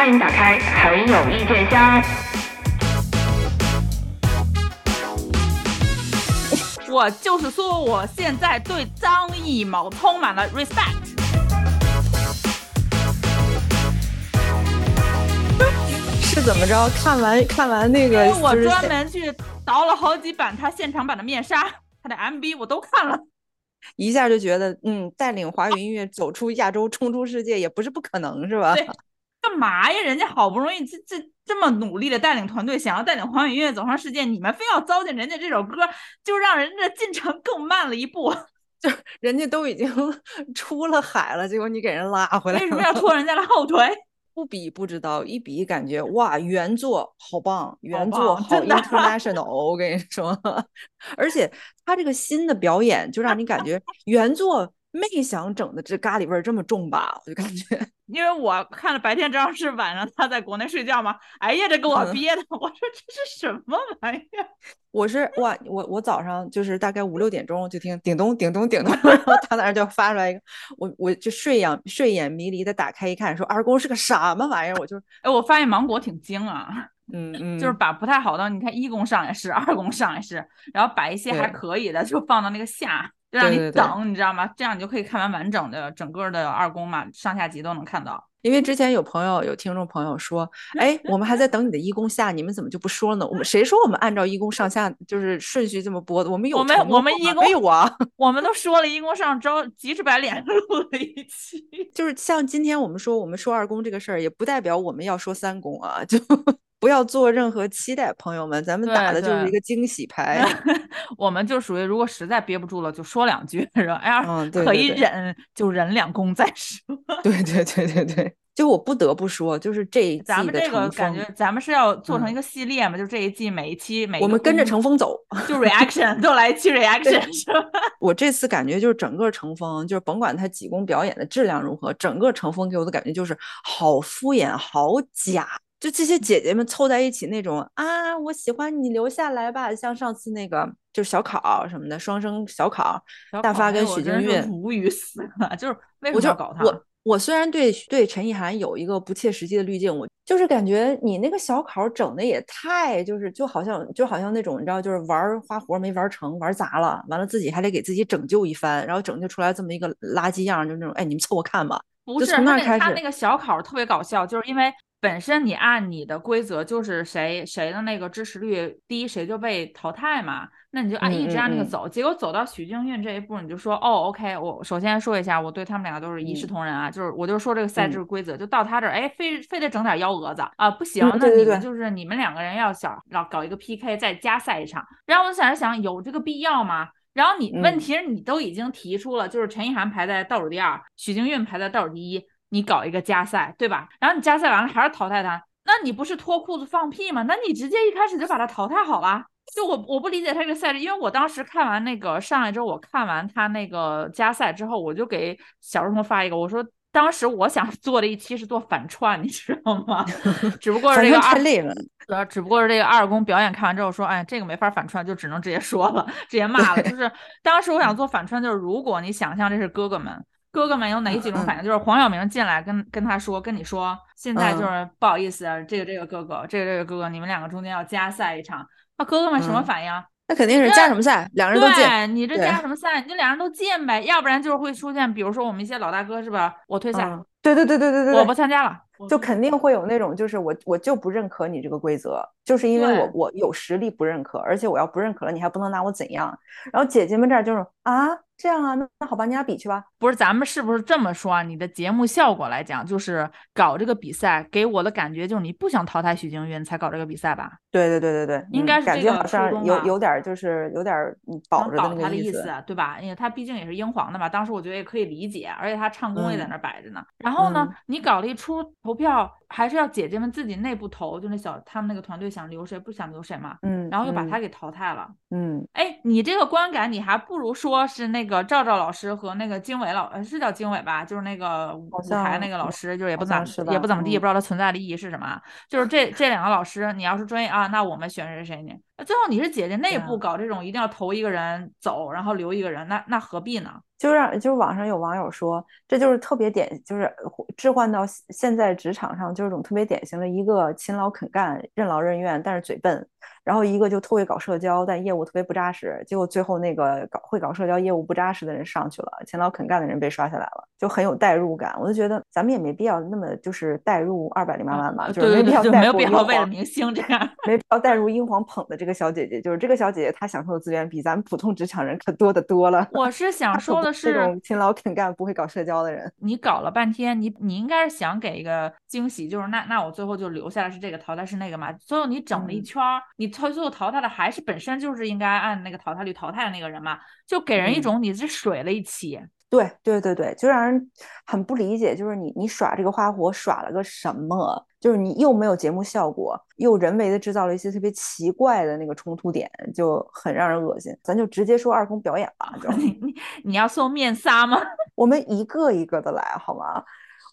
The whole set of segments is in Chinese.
欢迎打开很有意见箱。我就是说，我现在对张艺谋充满了 respect。是怎么着？看完看完那个，我专门去倒了好几版他现场版的面纱，他的 MV 我都看了，一下就觉得，嗯，带领华语音乐走出亚洲，冲出世界也不是不可能，是吧？对，干嘛呀？人家好不容易这这这么努力的带领团队，想要带领华语音乐走上世界，你们非要糟践人家这首歌，就让人家进程更慢了一步。就人家都已经 出了海了，结果你给人拉回来，为什么要拖人家的后腿？不比不知道，一比感觉哇，原作好棒，原作好 international，我跟你说，而且他这个新的表演就让你感觉原作。没想整的这咖喱味儿这么重吧？我就感觉，因为我看了白天正好是晚上他在国内睡觉嘛，哎呀，这给我憋的，我说这是什么玩意儿？我是哇，我我早上就是大概五六点钟就听叮咚叮咚叮咚，然后他那儿就发出来一个，我我就睡眼睡眼迷离的打开一看，说二宫是个什么玩意儿？我就哎，我发现芒果挺精啊，嗯嗯，就是把不太好的，你看一宫上也是，二宫上也是，然后把一些还可以的就放到那个下。就让你等，你知道吗？这样你就可以看完完整的整个的二宫嘛，上下集都能看到。因为之前有朋友有听众朋友说，哎，我们还在等你的一宫下，你们怎么就不说呢？我们谁说我们按照一宫上下就是顺序这么播的？我们有我们我们一宫没有啊？我们都说了一宫上周急赤白脸录了一期，就是像今天我们说我们说二宫这个事儿，也不代表我们要说三宫啊，就。不要做任何期待，朋友们，咱们打的就是一个惊喜牌。我们就属于如果实在憋不住了，就说两句，是吧？哎呀，可以忍就忍两公再说。对对对对对，就我不得不说，就是这一季咱们这个感觉，咱们是要做成一个系列嘛？就这一季每一期每我们跟着乘风走，就 reaction 都来一期 reaction 是吧？我这次感觉就是整个乘风，就是甭管他几宫表演的质量如何，整个乘风给我的感觉就是好敷衍，好假。就这些姐姐们凑在一起那种啊，我喜欢你留下来吧，像上次那个就是小考什么的，双生小考，大发跟许金韵，无语死了。就是为什么要搞他？我我虽然对对陈意涵有一个不切实际的滤镜，我就是感觉你那个小考整的也太就是就好像就好像那种你知道就是玩花活没玩成，玩砸了，完了自己还得给自己拯救一番，然后拯救出来这么一个垃圾样，就那种哎你们凑合看吧。不是，他那他那个小考特别搞笑，就是因为。本身你按你的规则就是谁谁的那个支持率低，谁就被淘汰嘛。那你就按一直按那个走，结果走到许静韵这一步，你就说哦，OK，我首先说一下，我对他们两个都是一视同仁啊，就是我就说这个赛制规则，就到他这儿，哎，非非得整点幺蛾子啊，不行，那你们就是你们两个人要想老搞一个 PK，再加赛一场。然后我就想着想，有这个必要吗？然后你问题是，你都已经提出了，就是陈意涵排在倒数第二，许静韵排在倒数第一。你搞一个加赛，对吧？然后你加赛完了还是淘汰他，那你不是脱裤子放屁吗？那你直接一开始就把他淘汰好了。就我我不理解他这个赛制，因为我当时看完那个上一周我看完他那个加赛之后，我就给小儿童发一个，我说当时我想 做的一期是做反串，你知道吗？只不过是这个太累了，只不过是这个二宫表演看完之后说，哎，这个没法反串，就只能直接说了，直接骂了。就是当时我想做反串，就是如果你想象这是哥哥们。哥哥们有哪几种反应？就是黄晓明进来跟跟他说，跟你说，现在就是不好意思，这个这个哥哥，这个这个哥哥，你们两个中间要加赛一场。那哥哥们什么反应？那肯定是加什么赛，两人都进。你这加什么赛？你就两人都进呗，要不然就是会出现，比如说我们一些老大哥是吧？我退赛。对对对对对对，我不参加了。就肯定会有那种，就是我我就不认可你这个规则，就是因为我我有实力不认可，而且我要不认可了，你还不能拿我怎样。然后姐姐们这儿就是啊。这样啊，那那好吧，你俩比去吧。不是，咱们是不是这么说啊？你的节目效果来讲，就是搞这个比赛，给我的感觉就是你不想淘汰许静云才搞这个比赛吧？对对对对对，应该是感觉好像有有点就是有点保着的那个意思，对吧？因为他毕竟也是英皇的嘛，当时我觉得也可以理解，而且他唱功也在那摆着呢。然后呢，你搞了一出投票，还是要姐姐们自己内部投，就那小他们那个团队想留谁不想留谁嘛。嗯，然后又把他给淘汰了。嗯，哎，你这个观感，你还不如说是那个赵赵老师。和那个经纬老，呃，是叫经纬吧？就是那个舞台那个老师，就是也不怎么，也不怎么地，也不知道他存在的意义是什么。就是这这两个老师，你要是专业啊，那我们选谁谁呢？最后你是姐姐内部搞这种一定要投一个人走，然后留一个人，那那何必呢？就让就是网上有网友说，这就是特别典，就是置换到现现在职场上，就是种特别典型的一个勤劳肯干、任劳任怨，但是嘴笨，然后一个就特别搞社交，但业务特别不扎实。结果最后那个搞会搞社交、业务不扎实的人上去了，勤劳肯干的人被刷下来了，就很有代入感。我就觉得咱们也没必要那么就是代入二百零八万吧，呃就是没必要代入英必要为了明星这样。没必要代入英皇捧的这个小姐姐，就是这个小姐姐她享受的资源比咱们普通职场人可多得多了。我是想说的是，这种勤劳肯干、不会搞社交的人。你搞了半天，你你应该是想给一个惊喜，就是那那我最后就留下来是这个，淘汰是那个嘛。最后你整了一嗯圈儿，你最最后淘汰的还是本身就是应该按那个淘汰率淘汰的那个人嘛，就给人一嗯种你是水了一期。对对对对，就让人很不理解，就是你你耍这个花活耍了个什么？就是你又没有节目效果，又人为的制造了一些特别奇怪的那个冲突点，就很让人恶心。咱就直接说二宫表演吧，就你 你你要送面纱吗？我们一个一个的来好吗？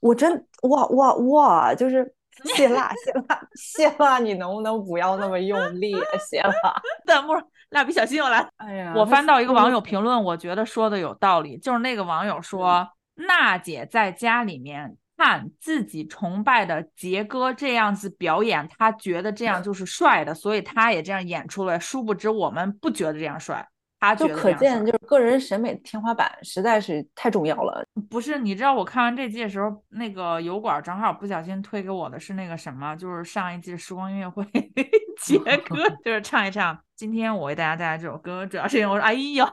我真哇哇哇，就是谢辣谢辣谢辣，你能不能不要那么用力啊？谢辣，弹幕蜡笔小新又来了。哎呀我翻到一个网友。评论，我觉得说的有道理，就是那个网友说，娜姐在家里面看自己崇拜的杰哥这样子表演，他觉得这样就是帅的，所以他也这样演出来。殊不知我们不觉得这样帅，他觉就可见，就是个人审美的天花板实在是太重要了。不是，你知道我看完这季的时候，那个油管正好不小心推给我的是那个什么，就是上一季的时光音乐会 杰哥，就是唱一唱。今天我为大家带来这首歌，主要是因为我说，哎呦，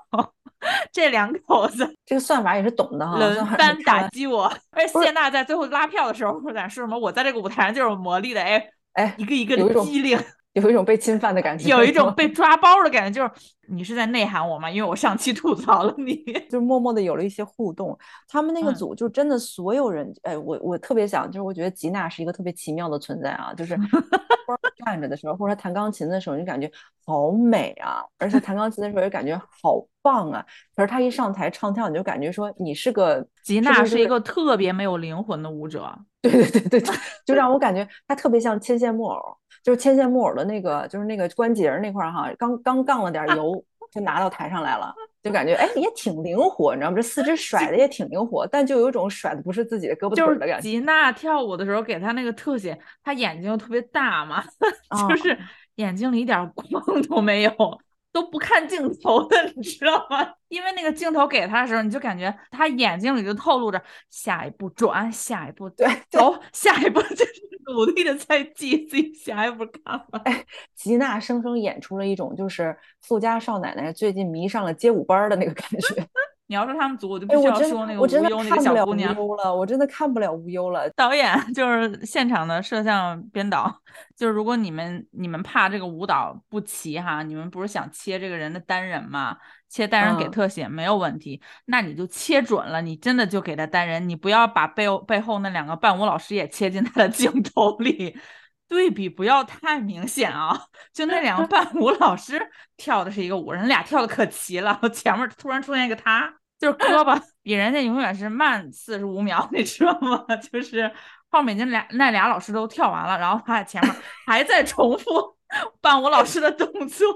这两口子这个算法也是懂的哈，轮番打击我。而且谢娜在最后拉票的时候，在说什么？我在这个舞台上就是有魔力的，哎，哎，一个一个的机灵，有一种被侵犯的感觉，有一种被 抓包的感觉，就是你是在内涵我吗？因为我上期吐槽了你。就默默的有了一些互动。他们那个嗯组就真的所有人，哎，我我特别想，就是我觉得吉娜是一个特别奇妙的存在啊，就是 站着的时候，或者弹钢琴的时候，你感觉好美啊，而且弹钢琴的时候也感觉好棒啊。可是他一上台唱跳，你就感觉说你是个吉娜是一个特别没有灵魂的舞者，对对对对对，就让我感觉他特别像牵线木偶，就是牵线木偶的那个，就是那个关节儿那块儿哈，刚刚杠了点儿油，就拿到台上来了，就感觉哎也挺灵活，你知道吗？这四肢甩的也挺灵活，但就有一种甩的不是自己的胳膊腿的感觉。吉娜跳舞的时候给她那个特写，她眼睛又特别大嘛，啊 就是眼睛里一点光都没有，都不看镜头的，你知道吗？因为那个镜头给他的时候，你就感觉他眼睛里就透露着下一步转，下一步对对走，下一步就是努力的在记自己下一步干嘛。吉娜生生演出了一种就是富家少奶奶最近迷上了街舞班儿的那个感觉。你要说他们组，我就哎，必须要说那个无忧那个小姑娘。忧了，我真的看不了无忧了。导演 就是现场的摄像编导，就是如果你们你们怕这个舞蹈不齐哈，你们不是想切这个人的单人吗？切单人给嗯特写没有问题，那你就切准了，你真的就给他单人，你不要把背后背后那两个伴舞老师也切进他的镜头里。对比不要太明显啊！就那两个伴 舞老师跳的是一个舞，人俩跳的可齐了，前面突然出现一个他，就是胳膊 比人家永远是慢四十五秒，你知道吗？就是后面那俩那俩老师都跳完了，然后他在前面还在重复伴舞老师的动作。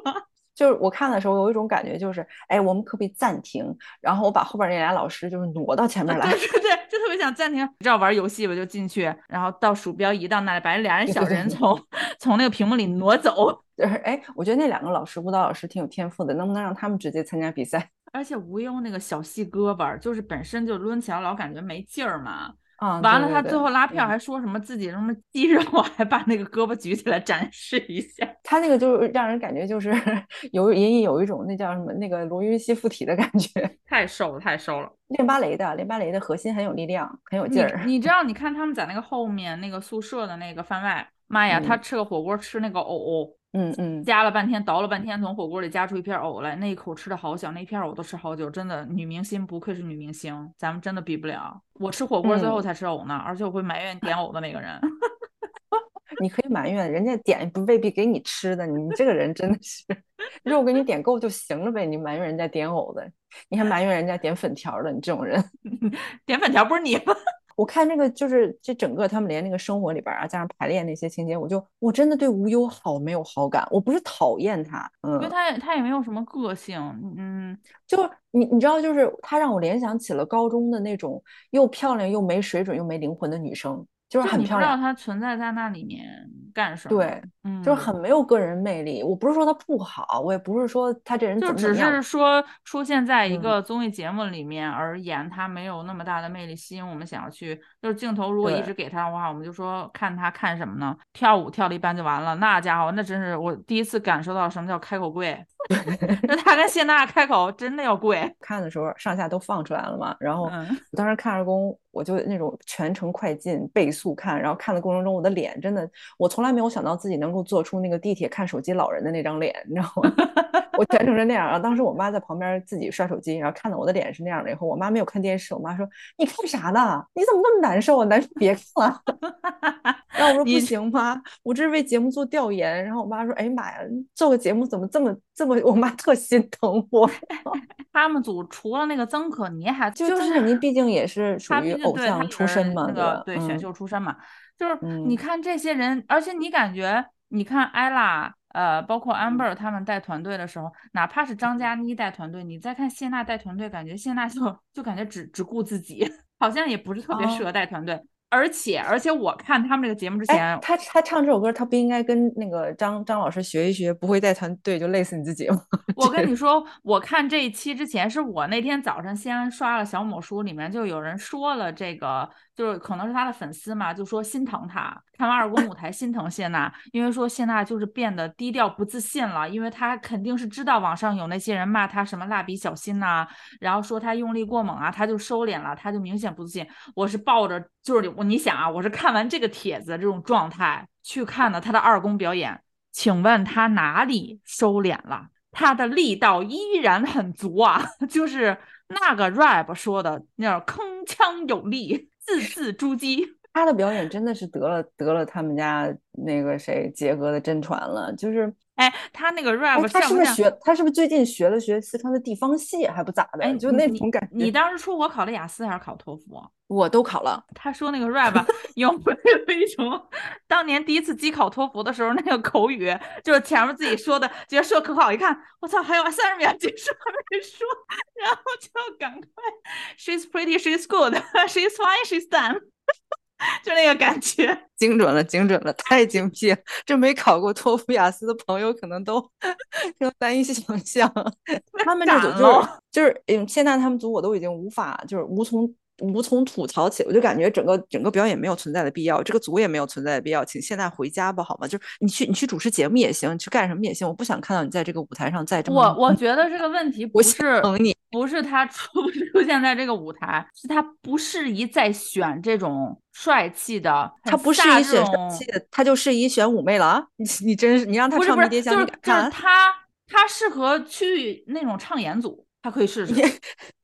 就是我看的时候有一种感觉，就是哎，我们可不可以暂停？然后我把后边那俩老师就是挪到前面来。对对对，就特别想暂停。你知道玩游戏吧？就进去，然后到鼠标移到那里，把俩人小人从从那个屏幕里挪走。就是哎，我觉得那两个老师舞蹈老师挺有天赋的，能不能让他们直接参加比赛 而且无忧那个小细胳膊，就是本身就抡起来老感觉没劲儿嘛。啊？完了，他最后拉票嗯还说什么自己什么肌肉，还把那个胳膊举起来展示一下。他那个就是让人感觉就是 有隐隐有一种那叫什么那个罗云熙附体的感觉。太瘦了，太瘦了。练芭蕾的，练芭蕾的核心很有力量，很有劲儿。你知 道，你看他们在那个后面那个宿舍的那个番外，妈呀，他嗯吃个火锅吃那个藕，嗯嗯，夹了半天，倒了半天，从火锅里夹出一片藕来，那一口吃的好小，那一片藕都吃好久，真的，女明星不愧是女明星，咱们真的比不了。我吃火锅最后嗯才吃藕呢，而且我会埋怨点藕的那个人。你可以埋怨人家点不未必给你吃的，你这个人真的是 肉给你点够就行了呗，你埋怨人家点藕的，你还埋怨人家点粉条的，你这种人。点粉条不是你吗？我看那个就是这整个他们连那个生活里边啊，加上排练那些情节，我就我真的对无忧好没有好感。我不是讨厌他，嗯，因为他他也没有什么个性，嗯，就你你知道，就是他让我联想起了高中的那种又漂亮又没水准又没灵魂的女生。就是很漂亮，他存在在那里面干什么？对，嗯，就是很没有个人魅力。我不是说他不好，我也不是说他这人就只是说出现在一个综艺节目里面而言，他没有那么大的魅力吸引我们想要去。就是镜头如果一直给他的话，我们就说看他看什么呢？跳舞跳了一般就完了。那家伙那真是我第一次感受到什么叫开口跪。那他跟谢娜开口真的要跪。看的时候上下都放出来了嘛，然后我当时看二宫。我就那种全程快进倍速看，然后看的过程中，我的脸真的，我从来没有想到自己能够做出那个地铁看手机老人的那张脸，你知道吗？我全程是那样。然后当时我妈在旁边自己刷手机，然后看到我的脸是那样的以后，我妈没有看电视，我妈说：“你看啥呢？你怎么那么难受啊？难受别看了。”然后我说：“不行妈，我这是为节目做调研。”然后我妈说：“哎呀妈呀，做个节目怎么这么这么？”我妈特心疼我。他们组除了那个曾可妮，还就曾可妮，毕竟也是属于偶像出身嘛，那个对选秀出身嘛。就是你看这些人，而且你感觉，你看艾拉。呃，包括 amber 他们带团队的时候，哪怕是张嘉倪带团队，你再看谢娜带团队，感觉谢娜就就感觉只只顾自己，好像也不是特别适合带团队。而且而且我看他们这个节目之前，他他唱这首歌，他不应该跟那个张张老师学一学，不会带团队就累死你自己吗？我跟你说，我看这一期之前，是我那天早上先刷了小某书，里面就有人说了这个。就是可能是他的粉丝嘛，就说心疼他，看完二宫舞 台心疼谢娜，因为说谢娜就是变得低调不自信了，因为她肯定是知道网上有那些人骂她什么蜡笔小新呐，然后说她用力过猛啊，她就收敛了，她就明显不自信。我是抱着就是我你想啊，我是看完这个帖子这种状态去看的他的二宫表演，请问他哪里收敛了？他的力道依然很足啊，就是那个 rap 说的那铿锵有力。字字珠玑，他的表演真的是得了得了他们家那个谁杰哥的真传了，就是。哎，他那个 rap，他是不是学？他是不是最近学了学四川的地方戏，还不咋的？哎，就那种感觉。你当时出国考的雅思还是考托福？我都考了。他说那个 rap 有没有一种当年第一次机考托福的时候那个口语，就是前面自己说的，觉得说可好，一看我操，还有三十秒结束还没说，然后就赶快，she's pretty, she's good, she's fine, she's done。就那个感觉，精准了，精准了，太精辟了！这没考过托福、雅思的朋友可能都都难以想象。他们这组就是就是，嗯，现在他们组我都已经无法，就是无从。无从吐槽起，我就感觉整个整个表演没有存在的必要，这个组也没有存在的必要，请现在回家吧，好吗？就是你去你去主持节目也行，你去干什么也行，我不想看到你在这个舞台上再这么。我我 觉得这个问题不是你，不是他出不 出现在这个舞台，是他不适宜再选这种帅气的，他不适宜选帅气的，他就适宜选妩媚了。你 你真是你让他唱迷迭香，就是就是他他适合去那种唱演组，他可以试试。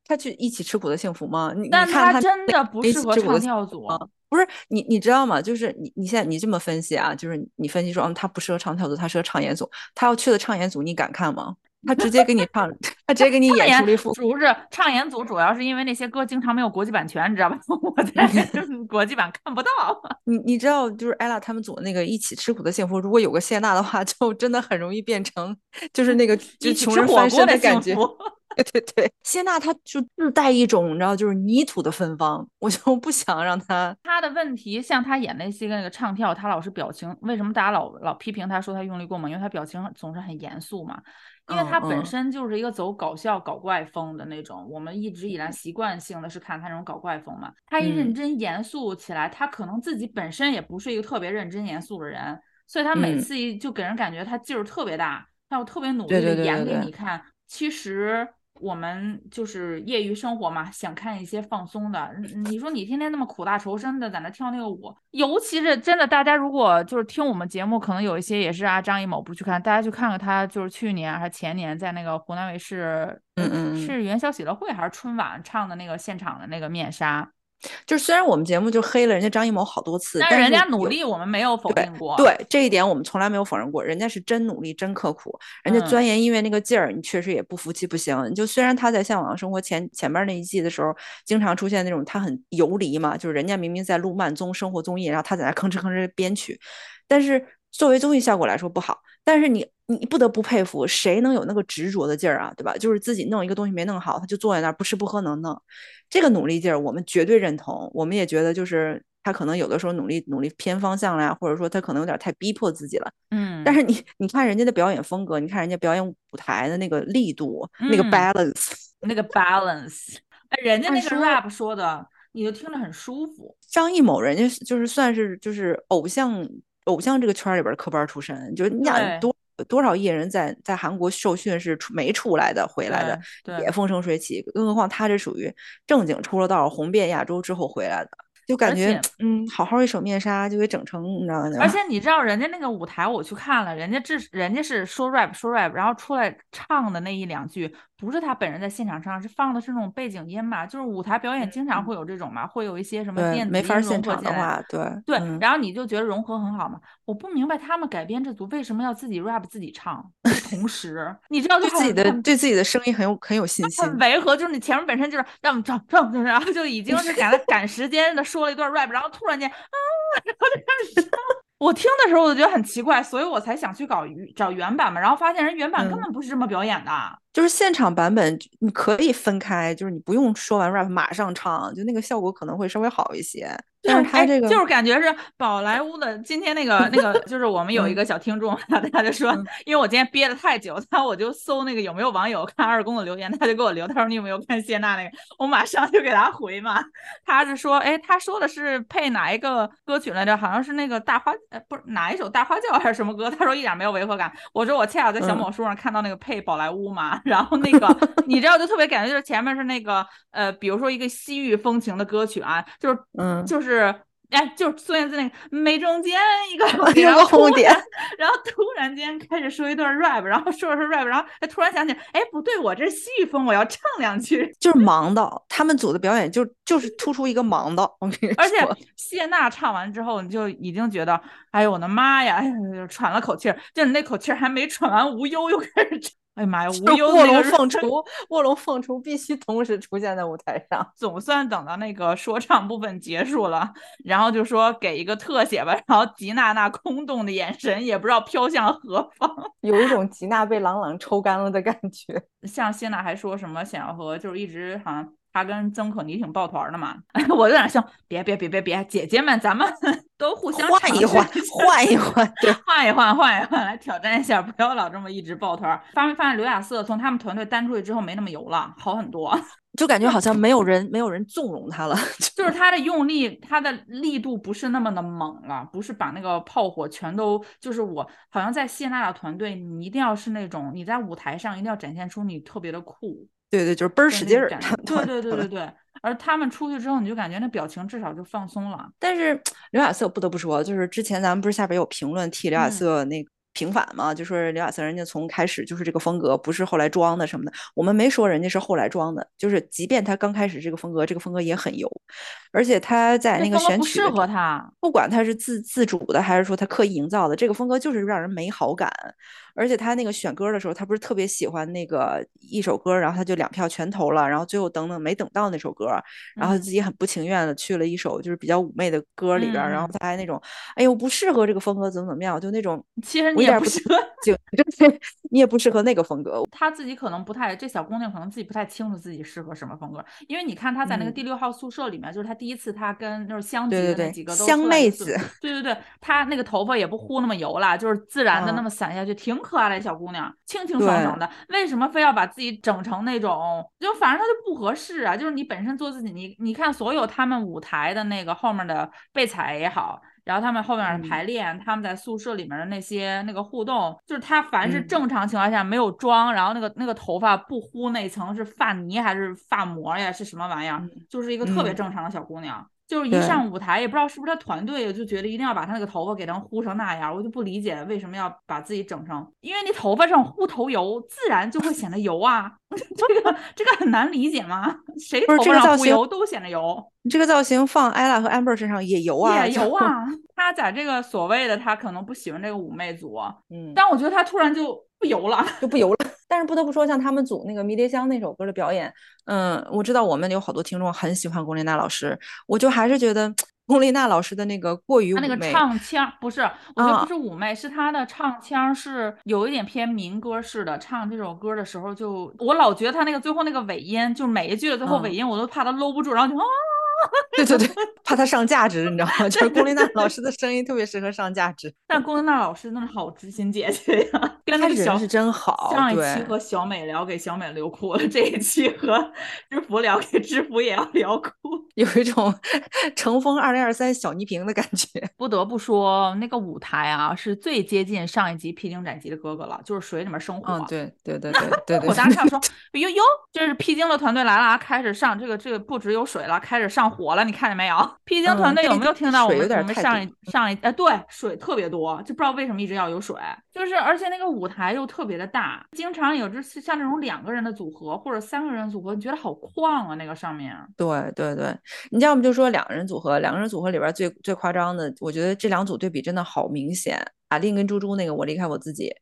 他去一起吃苦的幸福吗？你但他真的不适合唱跳组啊！不是你你知道吗？就是你你现在你这么分析啊，就是你分析说，嗯，他不适合唱跳组，他适合唱演组。他要去的唱演组，你敢看吗？他直接给你唱，他直接给你演出了一副。主是唱演组，主要是因为那些歌经常没有国际版权，你知道吧？我在国际版看不到。你你知道，就是艾拉他们组那个一起吃苦的幸福，如果有个谢娜的话，就真的很容易变成就是那个就穷人翻身的感觉。对对对，谢娜她就自带一种你知道，就是泥土的芬芳，我就不想让她。她的问题像她演那些个那个唱跳，她老是表情，为什么大家老老批评她说她用力过猛？因为她表情总是很严肃嘛。因为他本身就是一个走搞笑搞怪风的那种，我们一直以来习惯性的是看他那种搞怪风嘛。他一认真严肃起来，他可能自己本身也不是一个特别认真严肃的人，所以他每次一就给人感觉他劲儿特别大，他要特别努力的演给你看。其实。我们就是业余生活嘛，想看一些放松的。你说你天天那么苦大仇深的在那跳那个舞，尤其是真的，大家如果就是听我们节目，可能有一些也是啊张艺谋不去看，大家去看看他就是去年还是前年在那个湖南卫视，嗯嗯，是元宵喜乐会还是春晚唱的那个现场的那个面纱。就是虽然我们节目就黑了人家张艺谋好多次，但是人家努力，我们没有否定过。对这一点，我们从来没有否认过，人家是真努力，真刻苦，人家嗯钻研音乐那个劲儿，你确实也不服气不行。就虽然他在《向往的生活前》前面那一季的时候，经常出现那种他很游离嘛，就是人家明明在录慢综、生活综艺，然后他在那吭哧吭哧编曲，但是作为综艺效果来说不好。但是你你不得不佩服，谁能有那个执着的劲儿啊，对吧？就是自己弄一个东西没弄好，他就坐在那儿不吃不喝能弄，这个努力劲儿我们绝对认同。我们也觉得就是他可能有的时候努力努力偏方向了呀，或者说他可能有点太逼迫自己了。嗯，但是你你看人家的表演风格，你看人家表演舞台的那个力度，那个嗯 balance，那个 balance，哎，人家那个 rap 说的，你就听着很舒服。张艺谋人家就是算是就是偶像偶像这个圈儿里边儿科班儿出身，就是你想对多多少艺人在在韩国受训是出没出来的回来的，对也风生水起，更何况他这属于正经出了道红遍亚洲之后回来的，就感觉嗯，好好一首面纱就给整成你知道吗？而且你知道人家那个舞台，我去看了，人家这人家是说 rap 说 rap，然后出来唱的那一两句，不是他本人在现场唱，是放的是那种背景音嘛，就是舞台表演经常会有这种嘛，会有一些什么对电子音没法儿现。场的话，对对，嗯然后你就觉得融合很好嘛？我不明白他们改编这组为什么要自己 rap 自己唱，同时，你知道就对自己的对自己的声音很有很有信心很。违和，就是你前面本身就是让唱唱，就是然后就已经 是赶他赶时间的说了一段 rap，然后突然间啊，然后就开始唱。我听的时候我就觉得很奇怪，所以我才想去搞原找原版嘛，然后发现人原版根嗯本不是这么表演的。就是现场版本，你可以分开，就是你不用说完 rap 马上唱，就那个效果可能会稍微好一些。但是他哎这个就是感觉是宝莱坞的。今天那个那个，就是我们有一嗯个小听众，他他就说嗯，因为我今天憋得太久，他我就搜那个有没有网友看二公的留言，他就给我留，他说你有没有看谢娜那个？我马上就给他回嘛。他是说，哎，他说的是配哪一个歌曲来着？好像是那个大花，呃，不是哪一首大花轿还是什么歌？他说一点没有违和感。我说我恰好在小嗯某书上看到那个配宝莱坞嘛，然后那个你知道就特别感觉就是前面是那个呃，比如说一个西域风情的歌曲啊，就是嗯，就是。哎，就是孙燕姿那个眉中间一个 一个红点然，后突然间开始说一段 rap，然后说着说 rap，然后哎突然想起，哎不对，我这是西域风，我要唱两句。就是忙到他们组的表演就就是突出一个忙到，我跟你说，而且谢娜唱完之后，你就已经觉得，哎呦我的妈呀，哎呦喘了口气儿，就你那口气儿还没喘完，无忧又开始唱。哎呀妈呀，卧龙凤雏，卧龙凤雏必须同时出现在舞台上。总算等到那个说唱部分结束了，然后就说给一个特写吧，然后吉娜那空洞的眼神也不知道飘向何方。有一种吉娜被朗朗抽干了的感觉。像谢娜还说什么想要和，就是一直好像她跟曾可妮挺抱团的嘛，我就在那想，别别别别别，姐姐们咱们 都互相换一换，换一换，对，换一换，换一换，来挑战一下，不要老这么一直抱团。发没发现刘亚瑟从他们团队单出去之后没那么油了，好很多。就感觉好像没有人没有人纵容他了。就是他的用力，他的力度不是那么的猛了，不是把那个炮火全都，就是我好像在谢娜的团队，你一定要是那种你在舞台上一定要展现出你特别的酷，对对，就是倍儿使劲儿。对对对对 对。而他们出去之后，你就感觉那表情至少就放松了。但是 刘亚瑟不得不说，就是之前咱们不是下边有评论替刘亚嗯瑟那个平反嘛，就说刘亚瑟人家从开始就是这个风格，不是后来装的什么的。我们没说人家是后来装的，就是即便他刚开始这个风格，这个风格也很油，而且他在那个选曲不适合他，不管他是自自主的还是说他刻意营造的，这个风格就是让人没好感。而且他那个选歌的时候，他不是特别喜欢那个一首歌，然后他就两票全投了，然后最后等等没等到那首歌，然后嗯自己很不情愿的去了一首就是比较妩媚的歌里边儿，然后嗯他还那种，哎呦不适合这个风格，怎么怎么样，就那种其实我一点不你也不适合。就就是你也不适合那个风格。她自己可能不太，这小姑娘可能自己不太清楚自己适合什么风格，因为你看她在那个嗯第六号宿舍里面，就是她第一次她跟就是香吉对对对的那几个都香妹出来一次子，对对对，她那个头发也不糊那么油了，就是自然的那嗯么散下去，挺可爱的小姑娘，清清爽爽的。为什么非要把自己整成那种，就反正她就不合适啊？就是你本身做自己，你你看所有他们舞台的那个后面的备采也好。然后他们后面嗯的排练，他们在宿舍里面的那些那个互动，就是他凡是嗯正常情况下没有妆，然后那个那个头发不糊那层是发泥还是发膜呀，是什么玩意儿？嗯就是一个特别嗯正常的小姑娘。就是一上舞台，也不知道是不是他团队就觉得一定要把他那个头发给他糊成那样，我就不理解为什么要把自己整成，因为你头发上糊头油，自然就会显得油啊。这个这个很难理解吗？谁头上糊油都显得油。你这个造型放 ella 和 amber 身上也油啊，也油，啊！他在这个所谓的他可能不喜欢这个妩媚组，嗯，但我觉得他突然就不油了。就不油了。但是不得不说，像他们组那个《迷迭香》那首歌的表演，嗯，我知道我们有好多听众很喜欢龚琳娜老师，我就还是觉得 龚琳娜老师的那个过于他那个妩媚，唱腔不是，我觉得啊不是妩媚，是她的唱腔是有一点偏民歌式的。唱这首歌的时候就，我老觉得她那个最后那个尾音，就每一句的最后嗯尾音，我都怕她搂不住，然后就啊，对对对，怕他上价值，你知道吗？就是龚琳娜老师的声音特别适合上价值，但龚琳娜老师那是好知心姐姐呀，跟她那个小是真好，上一期。和小美聊给小美留哭了，这一期和知福聊给知福也要聊哭。有一种 乘风二零二三小倪萍的感觉。不得不说，那个舞台啊，是最接近上一集《披荆斩棘的哥哥》了，就是水里面生活。嗯，对对对对对对。我当时想说，哟哟，这是披荆的团队来了啊，开始上这个这个不只有水了，开始上火了，你看见没有？披荆团队有没有听到我们、我们上一上一哎对水特别多，就不知道为什么一直要有水，就是而且那个舞台又特别的大，经常有这像这种两个人的组合或者三个人组合，你觉得好旷啊那个上面。对对对，你要么就说两个人组合，两个人组合里边最最夸张的，我觉得这两组对比真的好明显。阿令跟猪猪那个我离开我自己，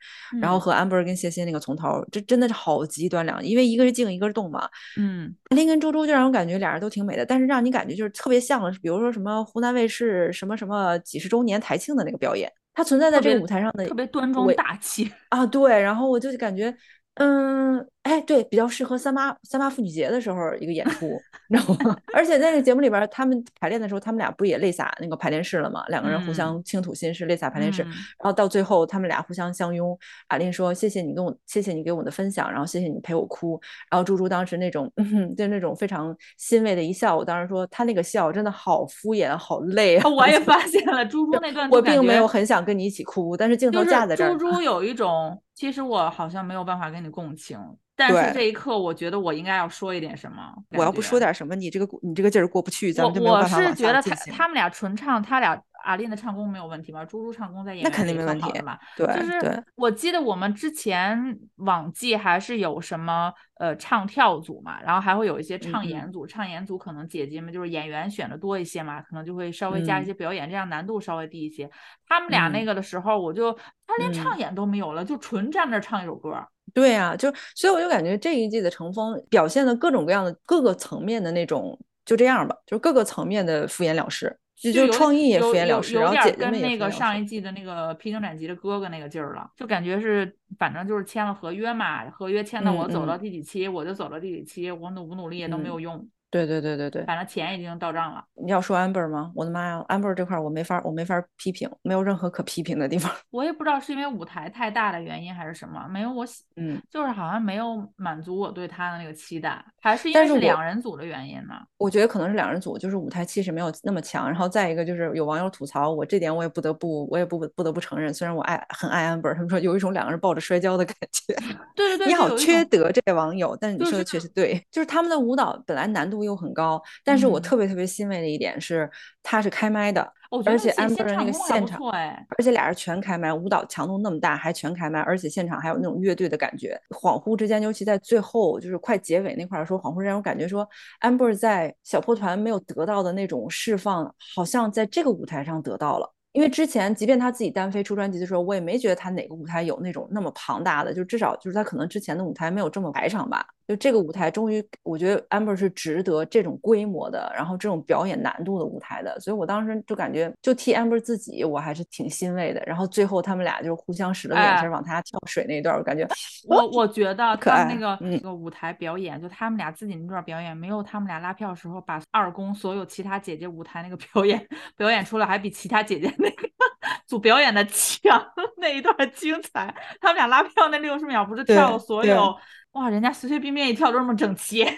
然后嗯和 amber 跟谢欣那个从头，这真的是好极端两，因为一个是静，一个是动嘛。嗯阿令跟猪猪就让我感觉俩人都挺美的，但是让你感觉就是特别像，比如说什么湖南卫视什么什么几十周年台庆的那个表演，它存在在这个舞台上的特别端庄大气。啊，对，然后我就感觉，嗯，哎，对，比较适合三八三八妇女节的时候一个演 出，你知道吗？而且在那个节目里边，他们排练的时候，他们俩不也泪洒那个排练室了吗？两个人互嗯相倾吐心事，泪洒排练室，嗯然后到最后他们俩互相相拥。阿林说：“谢谢你跟我，谢谢你给我的分享，然后谢谢你陪我哭。”然后猪猪当时那种，就那种非常欣慰的一笑，我当时说他那个笑真的好敷衍，好累啊！我也 发现了，猪猪那段我并没有很想跟你一起哭，但是镜头架在这儿猪。猪有一种，其实我好像没有办法跟你共情，但是这一刻，我觉得我应该要说一点什么。我要不说点什么，你这个你这个劲儿过不去，咱我们就没有我办法我是觉得他。他们俩纯唱，他俩阿琳的唱功没有问题吗？猪猪唱功在演那肯定没问题好的嘛。对就是，我记得我们之前往季还是有什么呃唱跳组嘛，然后还会有一些唱演组，唱演组可能姐姐们就是演员选的多一些嘛，可能就会稍微加一嗯些表演，这样难度稍微低一些。他们俩那嗯个的时候，我就他连嗯唱演都没有了，就纯站那儿唱一首歌。对呀、就所以我就感觉这一季的乘风表现的各种各样的各个层面的那种，就这样吧，就是各个层面的敷衍了事，就就创意也敷衍了事，有然后姐姐们也那个上一。季的那个披荆斩棘的哥哥那个劲儿了，就感觉是反正就是签了合约嘛，合约签到我嗯走到嗯。第几期我就走到第几期，我努不努力也都没有。嗯用，对对对对对，反正钱已经到账了。你要说 amber 吗？我的妈呀，amber 这块儿我没法儿我没法儿批评，没有任何可批评的地方。我也不知道是因为舞台太大的原因还是什么，没有我喜，嗯，就是好像没有满足我对他的那个期待，还是因为是两人组的原因呢？我觉得可能是两人组，就是舞台气势没有那么强，然后再一个就是有网友吐槽我这点，我也不得不我也不不得不承认，虽然我爱很爱 amber，他们说有一种两个人抱着摔跤的感觉。对对对，你好缺德，这位网友，但是你说的确实对，就是他们的舞蹈本来难度又很高，但是我嗯。特别特别欣慰的一点是，他是开麦的，而且 amber 的那个现场功还现场，不错哎，而且俩人全开麦，舞蹈强度那么大，还全开麦，而且现场还有那种乐队的感觉，恍惚之间，尤其在最后就是快结尾那块儿的时候，恍惚之间我感觉说，amber 在小破团没有得到的那种释放，好像在这个舞台上得到了。因为之前，即便他自己单飞出专辑的时候，我也没觉得他哪个舞台有那种那么庞大的，就至少就是他可能之前的舞台没有这么排场吧。就这个舞台，终于我觉得 amber 是值得这种规模的，然后这种表演难度的舞台的，所以我当时就感觉，就替 amber 自己，我还是挺欣慰的。然后最后他们俩就互相使了个眼神哎往他跳水那一段，我感觉我我觉得 可爱他那个嗯那个舞台表演，就他们俩自己那段表演，没有他们俩拉票的时候把二宫所有其他姐姐舞台那个表演 表演出来，还比其他姐姐那个 组表演的强，那一段精彩。他们俩拉票那六十秒不是跳了所有。哇，人家随随便便一跳都那么整齐，然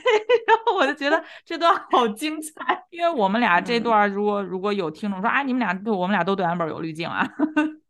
后我就觉得这段好精彩，因为我们俩这嗯段如果如果有听众说啊，你们俩对我们俩都对 amber 有滤镜啊，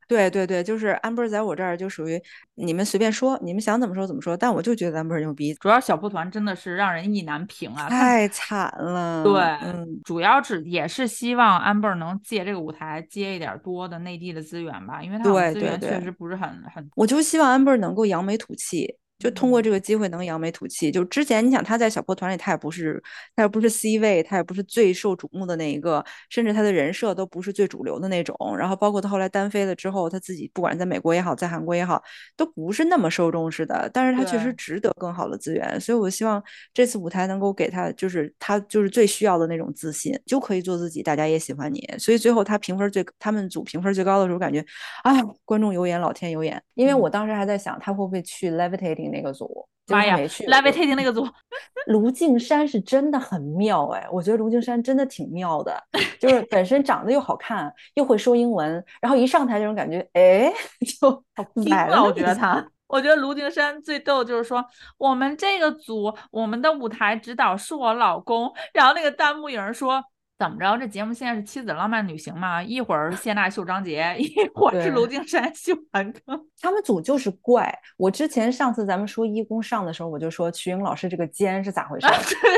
对对对，就是 amber 在我这儿就属于你们随便说，你们想怎么说怎么说，但我就觉得 amber 牛逼，主要小蒲团真的是让人意难平啊，太惨了。对，嗯，主要是也是希望 amber 能借这个舞台接一点多的内地的资源吧，因为他资源确实不是很很。我就希望 amber 能够扬眉吐气。就通过这个机会能扬眉吐气。就之前你想他在小破团里，他也不是，他也不是 C 位，他也不是最受瞩目的那一个，甚至他的人设都不是最主流的那种。然后包括他后来单飞了之后，他自己不管在美国也好，在韩国也好，都不是那么受重视的。但是他确实值得更好的资源，所以我希望这次舞台能够给他，就是他就是最需要的那种自信，就可以做自己，大家也喜欢你。所以最后他评分最，他们组评分最高的时候，感觉啊，观众有眼，老天有眼。因为我当时还在想，他会不会去 Levitating。那个组，妈呀！Levitating 那个组，卢靖姗是真的很妙哎，我觉得卢靖姗真的挺妙的，就是本身长得又好看，又会说英文，然后一上台这种感觉，哎，就好来了。我觉得他，我觉得卢靖姗最逗就是说，我们这个组，我们的舞台指导是我老公，然后那个弹幕有人说。怎么着？这节目现在是妻子浪漫旅行嘛？一会儿谢娜秀张杰，一会儿是卢靖姗秀韩庚。他们组就是怪。我之前上次咱们说一公上的时候，我就说瞿颖老师这个肩是咋回事？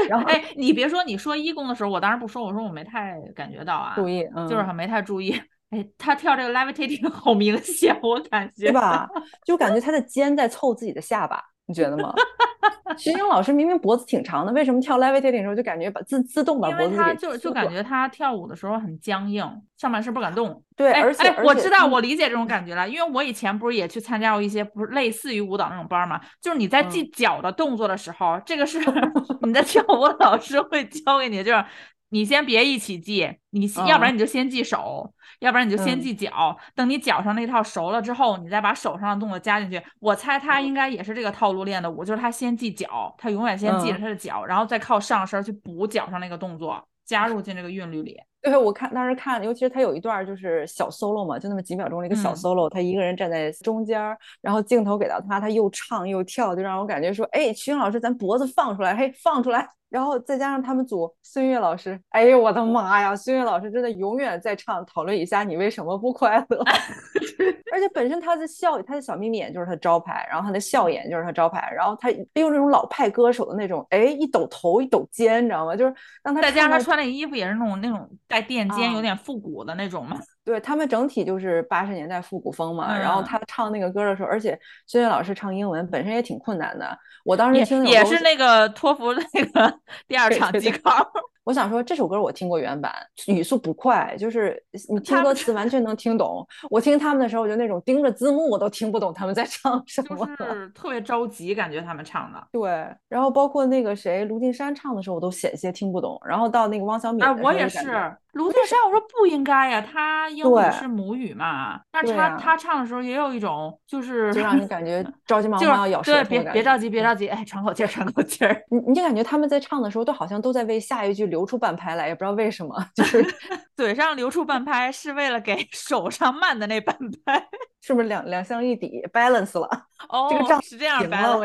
然后哎，你别说，你说一公的时候，我当时不说，我说我没太感觉到啊，注意，嗯就是没太注意。哎，他跳这个 levitating 好明显，我感觉，对吧？就感觉他的肩在凑自己的下巴。你觉得吗？徐英老师明明脖子挺长的，为什么跳 levitating 的时候就感觉把自自动把脖子给？因为他就就感觉他跳舞的时候很僵硬，上半身不敢动。对，而且我知道，我理解这种感觉了，因为我以前不是也去参加过一些不是类似于舞蹈那种班嘛，就是你在记脚的动作的时候，这个是 你的跳舞老师会教给你，就是。你先别一起记，你要不然你就先记手，要不然你就先记脚。等你脚上那套熟了之后，你再把手上的动作加进去。我猜他应该也是这个套路练的舞，就是他先记脚，他永远先记着他的脚，然后再靠上身去补脚上那个动作，加入进这个韵律里。对，我看当时看，尤其是他有一段就是小 solo 嘛，就那么几秒钟的一个小 solo，他一个人站在中间，然后镜头给到他，他又唱又跳，就让我感觉说，哎，曲颖老师，咱脖子放出来，嘿，放出来。然后再加上他们组孙悦老师，哎呦我的妈呀！孙悦老师真的永远在唱，讨论一下你为什么不快乐。而且本身他的笑，他的小眯眯眼就是他招牌，然后他的笑眼就是他招牌，然后他用那种老派歌手的那种，哎，一抖头一抖肩，你知道吗？就是让他再加上他穿那衣服也是那种那种带垫肩，有点复古的那种嘛。对他们整体就是八十年代复古风嘛，然后他唱那个歌的时候，而且孙悦老师唱英文本身也挺困难的，我当时听也是那个托福那个 第二场机考。我想说这首歌我听过原版，语速不快，就是你听歌词完全能听懂。我听他们的时候，我就那种盯着字幕我都听不懂他们在唱什么，就是特别着急，感觉他们唱的。对，然后包括那个谁卢靖姗唱的时候，我都险些听不懂。然后到那个汪小敏，哎，我也是。卢靖姗，我说不应该呀，他英语是母语嘛，但是他他唱的时候也有一种就是就让你感觉 着急忙忙要咬舌头，对，别别着急，别着急，哎，喘口气儿，喘口气儿。你你就感觉他们在唱的时候都好像都在为下一句留出半拍来，也不知道为什么，就是嘴上留出半拍是为了给 手上慢的那半拍。是不是两两相一抵，balance 了？哦，这个账是这样掰了。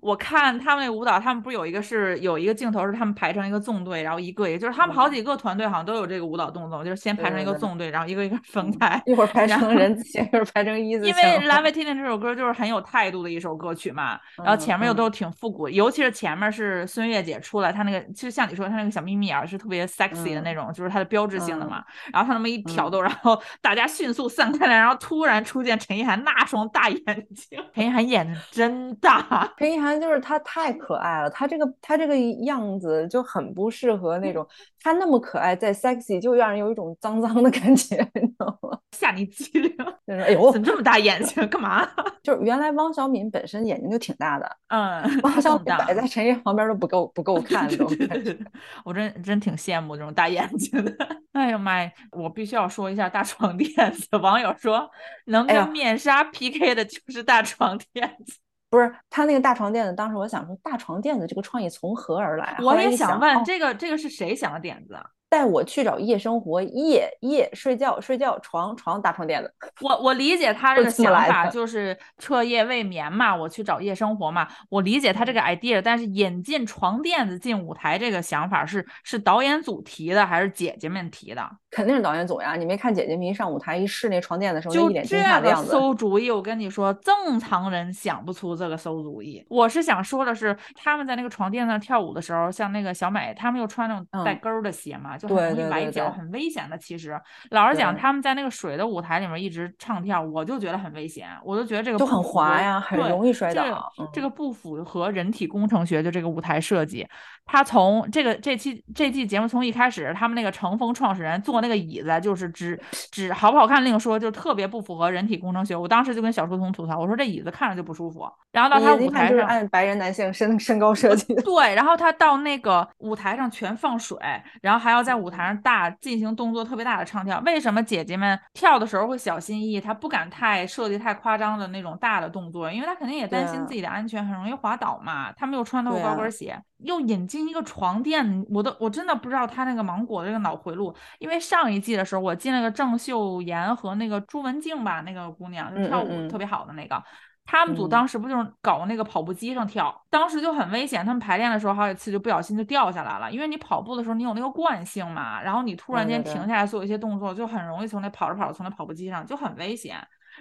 我看他们那舞蹈，他们不是有一个是有一个镜头是他们排成一个纵队，然后一个也就是他们好几个团队好像都有这个舞蹈动作，就是先排成一个纵队，然后一个一个分开，一会儿排成人字形，一会儿排成一字形。因为《Levitating》这首歌就是很有态度的一首歌曲嘛，然后前面又都挺复古，尤其是前面是孙悦姐出来，她那个其实像你说她那个小眯眯眼是特别 sexy 的那种，就是它的标志性的嘛。然后他那么一挑逗，然后大家迅速散开来，然后突然。出现陈意涵那双大眼睛，陈意涵眼睛真大。陈意涵就是她太可爱了，她这个她这个样子就很不适合那种，她那么可爱再 sexy 就让人有一种脏脏的感觉，你知道吗？吓你机灵。就是哎呦，怎么这么大眼睛？干嘛？就是原来汪小敏本身眼睛就挺大的，嗯，汪小敏摆在陈意涵旁边都不够不够看都。我真真挺羡慕这种大眼睛的。哎呀妈呀，我必须要说一下大床垫子，网友说能。跟面纱 PK 的就是大床垫子，不是他那个大床垫子。当时我想说，大床垫子这个创意从何而来？我也想问，这个这个是谁想的点子？带我去找夜生活，夜夜睡觉睡觉床床大床垫子。我我理解他这个想法，就是彻夜未眠嘛，我去找夜生活嘛，我理解他这个 idea，但是引进床垫子进舞台这个想法是是导演组提的还是姐姐们提的？肯定是导演组呀！你没看姐姐们一上舞台一试那床垫的时候，就一脸惊这样子。馊主意，我跟你说，正常人想不出这个馊主意。我是想说的是，他们在那个床垫上跳舞的时候，像那个小美，他们又穿那种带嗯跟儿的鞋嘛，就很对容易崴脚，很危险的。其实，老实讲，他们在那个水的舞台里面一直唱跳，我就觉得很危险，我就觉得这个就很滑呀很容易摔这个倒嗯这个不符合人体工程学就这个舞台设计。他从这个这期这季节目从一开始，他们那个乘风创始人坐那个椅子，就是只只好不好看另说，就特别不符合人体工程学。我当时就跟小书童吐槽，我说这椅子看着就不舒服。然后到他舞台上，按白人男性身身高设计的。对，然后他到那个舞台上全放水，然后还要在舞台上大进行动作特别大的唱跳。为什么姐姐们跳的时候会小心翼翼？她不敢太设计太夸张的那种大的动作，因为她肯定也担心自己的安全，很容易滑倒嘛。她们又穿的对啊高跟鞋，又引进一个床垫，我都我真的不知道她那个芒果的这个脑回路。因为上一季的时候，我进了个郑秀妍和那个朱文静吧，那个姑娘跳舞特别好的那个。他们组嗯当时不就是搞那个跑步机上跳，当时就很危险。他们排练的时候好几次就不小心就掉下来了，因为你跑步的时候你有那个惯性嘛，然后你突然间停下来做一些动作，就很容易从那跑着跑着从那跑步机上就很危险。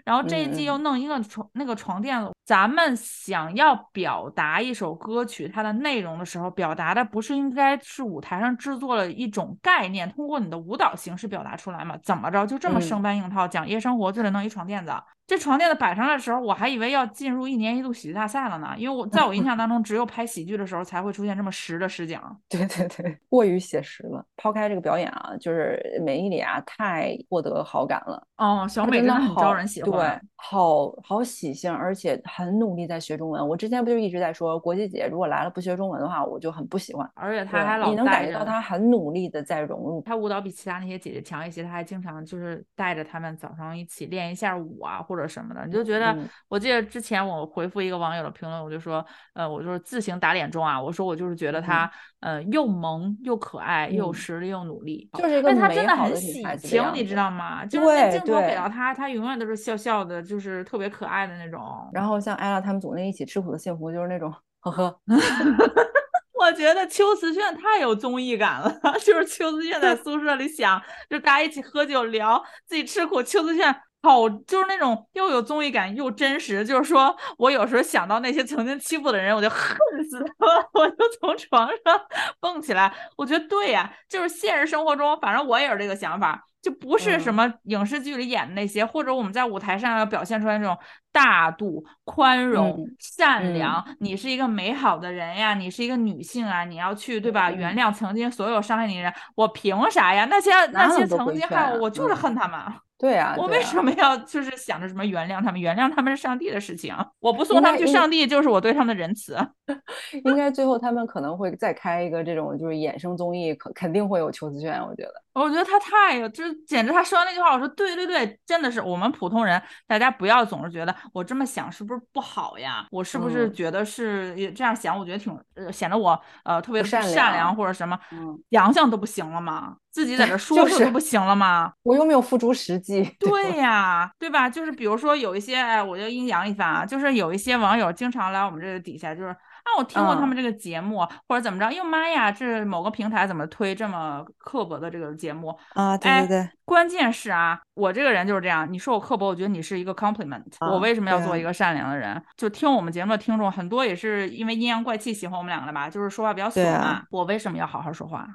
然后这一季又弄一个床那个床垫子，咱们想要表达一首歌曲它的内容的时候，表达的不是应该是舞台上制作了一种概念，通过你的舞蹈形式表达出来吗？怎么着就这么嗯生搬硬套讲夜生活就得弄一床垫子？这床垫子摆上来的时候，我还以为要进入一年一度喜剧大赛了呢，因为我在我印象当中，只有拍喜剧的时候才会出现这么实的实景。对对对，过于写实了。抛开这个表演啊，就是美伊里啊，太获得好感了。哦，小美真的很招人喜欢。对，好好喜庆，而且很努力在学中文。我之前不就一直在说，国际姐如果来了不学中文的话，我就很不喜欢。而且她还老你能感觉到她很努力的在融入。她舞蹈比其他那些姐姐强一些，她还经常就是带着她们早上一起练一下舞啊，或者什么的。你就觉得，嗯我记得之前我回复一个网友的评论，我就说，呃，我就是自行打脸中啊，我说我就是觉得他，呃，又萌又可爱，又有嗯实力又努力，就是一个但她美真的很喜庆，你知道吗？就是镜头给到他，他永远都是笑笑的，就是特别可爱的那种。然后像艾拉他们组那一起吃苦的幸福，就是那种呵呵，我觉得秋瓷炫太有综艺感了，就是秋瓷炫在宿舍里想，就大家一起喝酒聊自己吃苦，秋瓷炫好就是那种又有综艺感又真实，就是说我有时候想到那些曾经欺负的人，我就恨死他了，我就从床上 蹦起来。我觉得对呀，就是现实生活中，反正我也是这个想法。就不是什嗯么影视剧里演的那些，或者我们在舞台上要表现出来那种大度、宽容、嗯善良。你是一个美好的人呀，你是一个女性啊，你要去对吧？嗯原谅曾经所有伤害你的人。我凭啥呀？那些那些曾经害我，我就是嗯恨他们。对啊，我为什么要就是想着什么原谅他们？原谅他们是上帝的事情，我不送他们去上帝，就是我对他们的仁慈。应该最后他们可能会再开一个这种就是衍生综艺，肯肯定会有邱瓷炫，我觉得。我觉得他太有，就是简直他说完那句话，我说对对对，真的是我们普通人，大家不要总是觉得我这么想是不是不好呀？我是不是嗯觉得是也这样想？我觉得挺呃显得我呃特别不善善良或者什么，嗯，想想都不行了吗？自己在这 说说都不行了吗？我又没有付诸实际。对呀，对吧？就是比如说有一些，哎，我就阴阳一番啊，就是有一些网友经常来我们这个底下，就是啊，我听过他们嗯这个节目，或者怎么着，哟妈呀，这某个平台怎么推这么刻薄的这个节目？啊，对哎对对，关键是啊，我这个人就是这样，你说我刻薄，我觉得你是一个 compliment。我啊为什么要做一个善良的人？就听我们节目的听众很多也是因为阴阳怪气喜欢我们两个的吧，就是说话比较损嘛。啊我为什么要好好说话？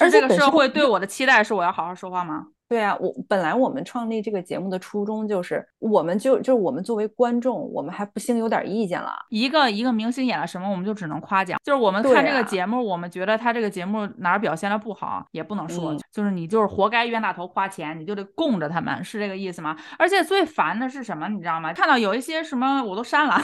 而是这个社会对我的期待是我要好好说话吗？对啊，我本来我们创立这个节目的初衷就是，我们就就是我们作为观众，我们还不兴有点意见了。一个一个明星演了什么，我们就只能夸奖。就是我们看这个啊节目，我们觉得他这个节目哪儿表现的不好，也不能说，嗯就是你就是活该冤大头花钱，你就得供着他们，是这个意思吗？而且最烦的是什么，你知道吗？看到有一些什么我都删了，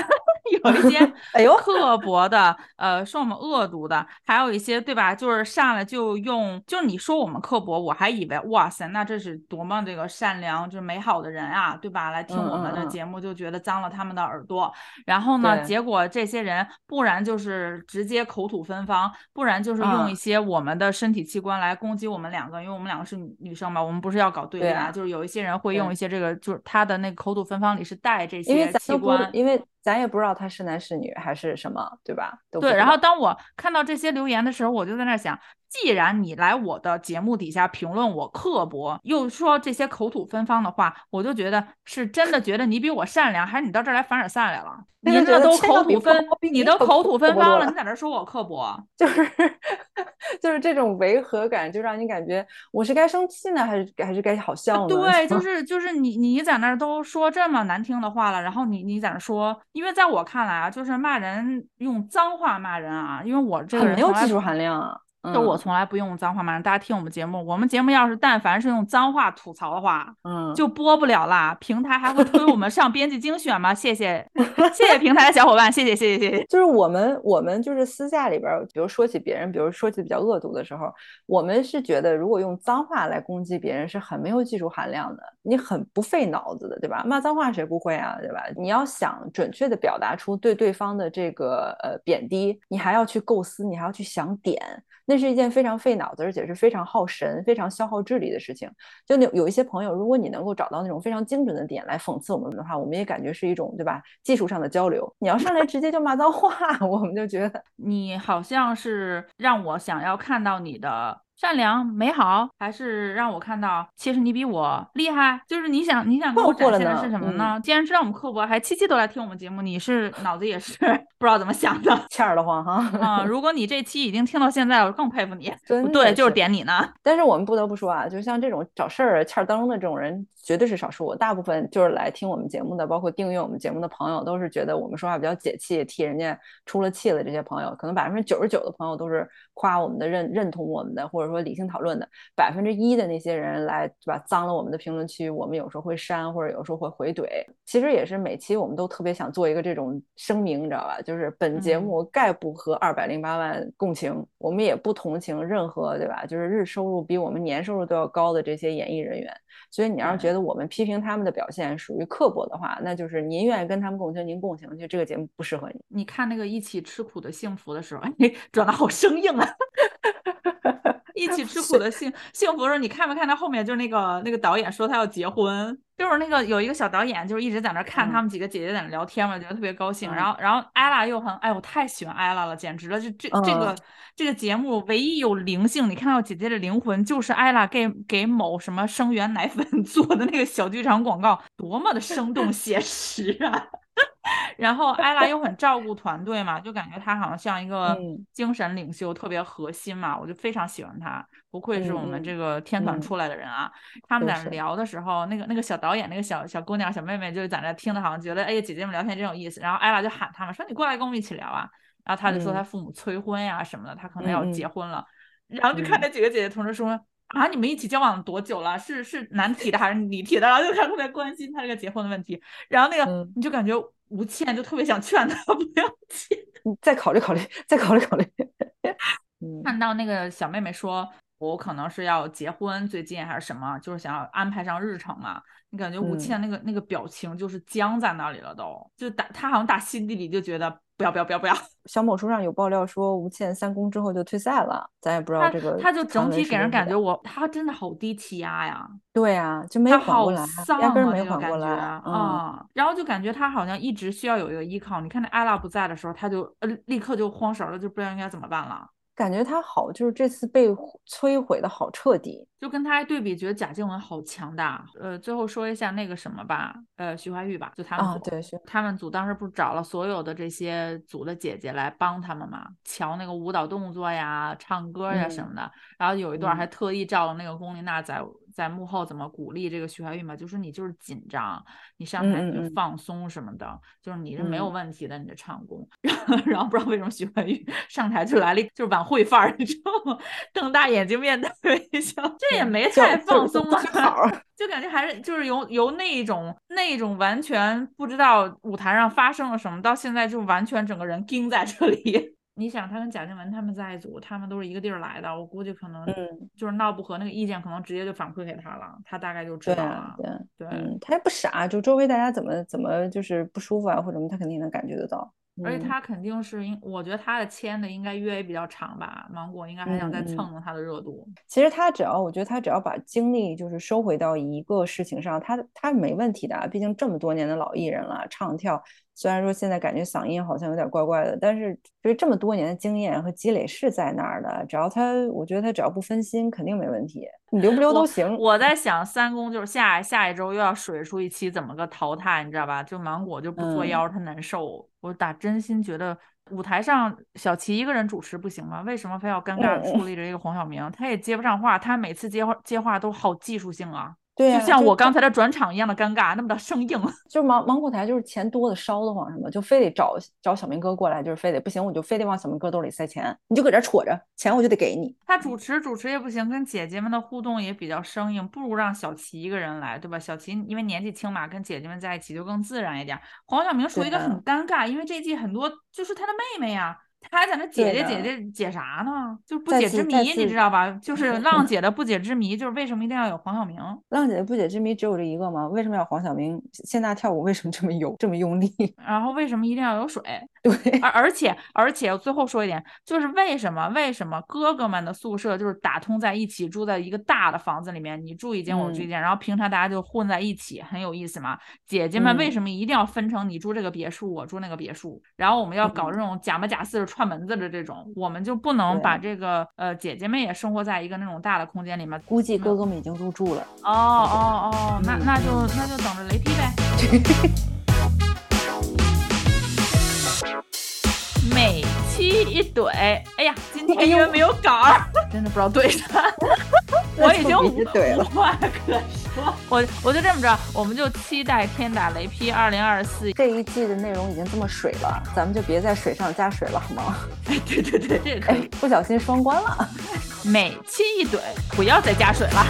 有一些 哎呦刻薄的，呃，说我们恶毒的，还有一些对吧？就是上来就用，就是你说我们刻薄，我还以为哇塞，那这是多么这个善良、就是美好的人啊，对吧？来听我们的节目就觉得脏了他们的耳朵，然后呢，结果这些人不然就是直接口吐芬芳，不然就是用一些我们的身体器官来攻击我们两个，因为我们两个是女生嘛，我们不是要搞对立啊，就是有一些人会用一些这个，就是他的那个口吐芬芳里是带这些器官，因为。咱也不知道他是男是女还是什么，对吧？对。然后当我看到这些留言的时候，我就在那想，既然你来我的节目底下评论我刻薄，又说这些口吐芬芳的话，我就觉得是真的觉得你比我善良，还是你到这儿来凡尔赛来了？你这都口吐芬，你都口吐芬芳了，你在这说我刻薄，就是 就是这种违和感，就让你感觉我是该生气呢，还是还是该好笑呢？对，就是就是你你在那儿都说这么难听的话了，然后你你在那说。因为在我看来啊，就是骂人用脏话骂人啊，因为我这个人没有技术含量啊。就我从来不用脏话骂人，大家听我们节目，我们节目要是但凡是用脏话吐槽的话，嗯，就播不了啦。平台还会推我们上编辑精选吗？谢谢，谢谢平台的小伙伴，谢谢谢谢谢谢。就是我们我们就是私下里边，比如说起别人，比如说起比较恶毒的时候，我们是觉得如果用脏话来攻击别人是很没有技术含量的，你很不费脑子的，对吧？骂脏话谁不会啊，对吧？你要想准确的表达出对对方的这个呃贬低，你还要去构思，你还要去想点。那是一件非常费脑子，而且是非常耗神、非常消耗智力的事情。就有有一些朋友，如果你能够找到那种非常精准的点来讽刺我们的话，我们也感觉是一种对吧？技术上的交流。你要上来直接就骂脏话，我们就觉得你好像是让我想要看到你的。善良美好，还是让我看到，其实你比我厉害。就是你想，你想给我展现的是什么呢？既然知道我们刻薄，还七七都来听我们节目，你是脑子也是 不知道怎么想的，欠儿的慌哈。啊，如果你这期已经听到现在，我更佩服你。对，就是点你呢。但是我们不得不说啊，就像这种找事儿、欠儿灯的这种人。绝对是少数，大部分就是来听我们节目的，包括订阅我们节目的朋友，都是觉得我们说话比较解气，替人家出了气的。这些朋友，可能百分之九十九的朋友都是夸我们的、认认同我们的，或者说理性讨论的。百分之一的那些人来，对吧？脏了我们的评论区，我们有时候会删，或者有时候会回怼。其实也是每期我们都特别想做一个这种声明，你知道吧？就是本节目概不和二百零八万共情，我们也不同情任何，对吧？就是日收入比我们年收入都要高的这些演艺人员。所以你要是觉得我们批评他们的表现属于刻薄的话，那就是您愿意跟他们共情，您共情，就这个节目不适合你。你看那个一起吃苦的幸福的时候，哎，转的好生硬啊！一起吃苦的幸幸福的时候，你看没看到后面就是那个那个导演说他要结婚，就是那个有一个小导演，就是一直在那看他们几个姐姐在那聊天嘛，觉得特别高兴。然后然后艾拉又很，哎，我太喜欢艾拉了，简直了！就这这个这个节目唯一有灵性，你看到姐姐的灵魂，就是艾拉给给某什么生源奶粉 做的那个小剧场广告，多么的生动 写实啊！然后艾拉又很照顾团队嘛，就感觉她好像像一 个精神领袖，特别核心嘛，我就非常喜欢她，不愧是我们这个天团出来的人啊。他们在那聊的时候，那个那个小导演，那个小小姑娘、小妹妹，就在那听的，好像觉得哎呀，姐姐们聊天真有意思。然后艾拉就喊他们说：“你过来跟我们一起聊啊。”然后他就说他父母催婚呀什么的，他可能要结婚了。然后就看那几个姐姐同时说：“啊，你们一起交往多久了？是是男提的还是女提的？”然后就特别关心他这个结婚的问题。然后那个你就感觉。吴倩就特别想劝他 不要去，你再考虑考虑，再考虑考虑。看到那个小妹妹说，我可能是要结婚，最近还是什么，就是想要安排上日程嘛。你感觉吴倩那个那个表情就是僵在那里了，都就打他好像打心底里就觉得。不要不要不要不要！小某书上有爆料说吴倩三公之后就退赛了，咱也不知道这个。他就整体给人感觉我他真的好低气压呀。对呀，就没缓过来，压根没缓过来啊。然后就感觉他好像一直需要有一个依靠。你看那艾拉不在的时候，他就呃立刻就慌神了，就不知道应该怎么办了。感觉他好，就是这次被摧毁的好彻底，就跟他对比，觉得贾静雯好强大。呃，最后说一下那个什么吧，呃，徐怀钰吧，就他们组，对，他们组当时不是找了所有的这些组的姐姐来帮他们嘛，瞧那个舞蹈动作呀、唱歌呀什么的。然后有一段还特意照了那个龚琳娜在。在幕后怎么鼓励这个徐怀钰嘛，就是你就是紧张，你上台你就放松什么的，就是你是没有问题的，你的唱功。然后不知道为什么徐怀钰上台就来了，就是晚会范儿，你知道吗？瞪大眼睛，面带微笑，这也没太放松啊，就感觉还是就是由由那种那种完全不知道舞台上发生了什么，到现在就完全整个人盯在这里。你想，他跟贾静雯他们在一组，他们都是一个地儿来的，我估计可能就是闹不和，那个意见可能直接就反馈给他了，他大概就知道了。对对，他也不傻，就周围大家怎么怎么就是不舒服啊或者什么，他肯定能感觉得到。而且他肯定是应，我觉得他的签的应该约也比较长吧，芒果应该还想再蹭蹭他的热度。其实他只要，我觉得他只要把精力就是收回到一个事情上，他他没问题的，毕竟这么多年的老艺人了，唱跳。虽然说现在感觉嗓音好像有点怪怪的，但是就是这么多年的经验和积累是在那儿的。只要他，我觉得他只要不分心，肯定没问题。你留不留都行。我在想，三公就是下下一周又要水出一期怎么个淘汰，你知道吧？就芒果就不作妖，他难受。我打真心觉得舞台上小齐一个人主持不行吗？为什么非要尴尬的处理着一个黄晓明？他也接不上话，他每次接话接话都好技术性啊。对，就像我刚才的转场一样的尴尬，那么的生硬。就芒芒果台就是钱多的烧得慌，什么就非得找找小明哥过来，就是非得不行，我就非得往小明哥兜里塞钱，你就搁这戳着钱，我就得给你。他主持主持也不行，跟姐姐们的互动也比较生硬，不如让小齐一个人来，对吧？小齐因为年纪轻嘛，跟姐姐们在一起就更自然一点。黄晓明属于一个很尴尬，因为这一季很多就是他的妹妹呀。他还在那解解解解解啥呢？就是不解之谜，你知道吧？就 是浪姐的不解之谜，就是为什么一定要有黄晓明？浪姐的不解之谜只有这一个吗？为什么要黄晓明？谢娜跳舞为什么这么有这么用力？然后为什么一定要有水？对，而而且而且最后说一点，就是为什么为什么哥哥们的宿舍就是打通在一起，住在一个大的房子里面，你住一间我住一间，然后平常大家就混在一起，很有意思嘛？姐姐们为什么一定要分成你住这个别墅，我住那个别墅？然后我们要搞这种假模假式串门子的这种，我们就不能把这个呃姐姐们也生活在一个那种大的空间里面？估计哥哥们已经入住了。哦哦哦，那那就那就等着雷劈呗。每期一怼，哎呀，今天因为没有稿儿，真的不知道怼啥。我已经无话可说，我我就这么着，我们就期待天打雷劈二零二四这一季的内容已经这么水了，咱们就别在水上加水了，好吗？哎，对对对，这个可以。不小心双关了，每期一怼，不要再加水了。